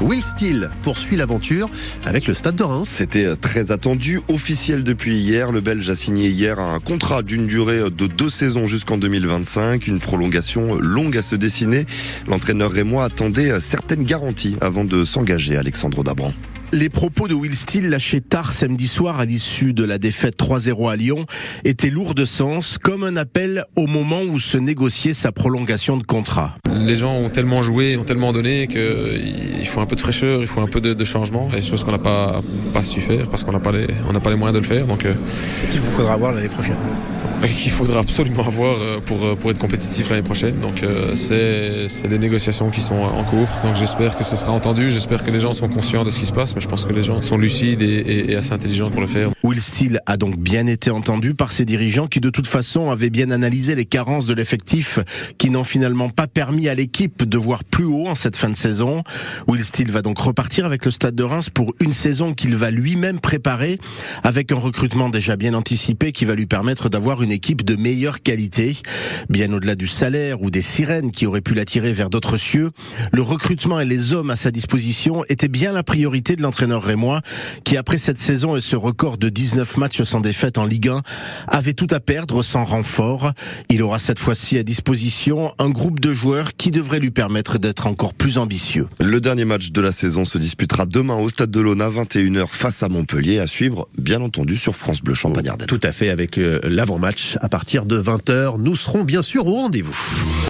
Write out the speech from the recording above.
Will Steele poursuit l'aventure avec le Stade de Reims. C'était très attendu, officiel depuis hier. Le Belge a signé hier un contrat d'une durée de deux saisons jusqu'en 2025, une prolongation longue à se dessiner. L'entraîneur rémois attendait certaines garanties avant de s'engager, Alexandre Dabran. Les propos de Will Steele lâchés tard samedi soir à l'issue de la défaite 3-0 à Lyon étaient lourds de sens, comme un appel au moment où se négociait sa prolongation de contrat. Les gens ont tellement joué, ont tellement donné qu'il faut un peu de fraîcheur, il faut un peu de, de changement, et chose qu'on n'a pas, pas su faire parce qu'on n'a pas, les, on pas les moyens de le faire. Donc, euh, qu'il vous faudra avoir l'année prochaine? qu'il faudra absolument avoir euh, pour, euh, pour être compétitif l'année prochaine. Donc c'est les négociations qui sont en cours. Donc j'espère que ce sera entendu, j'espère que les gens sont conscients de ce qui se passe je pense que les gens sont lucides et, assez intelligents pour le faire. Will Steele a donc bien été entendu par ses dirigeants qui de toute façon avaient bien analysé les carences de l'effectif qui n'ont finalement pas permis à l'équipe de voir plus haut en cette fin de saison. Will Steele va donc repartir avec le Stade de Reims pour une saison qu'il va lui-même préparer avec un recrutement déjà bien anticipé qui va lui permettre d'avoir une équipe de meilleure qualité. Bien au-delà du salaire ou des sirènes qui auraient pu l'attirer vers d'autres cieux, le recrutement et les hommes à sa disposition étaient bien la priorité de l'entraîneur rémois, qui après cette saison et ce record de 19 matchs sans défaite en Ligue 1, avait tout à perdre sans renfort. Il aura cette fois-ci à disposition un groupe de joueurs qui devrait lui permettre d'être encore plus ambitieux. Le dernier match de la saison se disputera demain au Stade de l'Auna, 21h face à Montpellier, à suivre bien entendu sur France Bleu Champagne-Ardenne. Tout à fait, avec euh, à partir de 20h. Nous serons bien sûr au rendez-vous.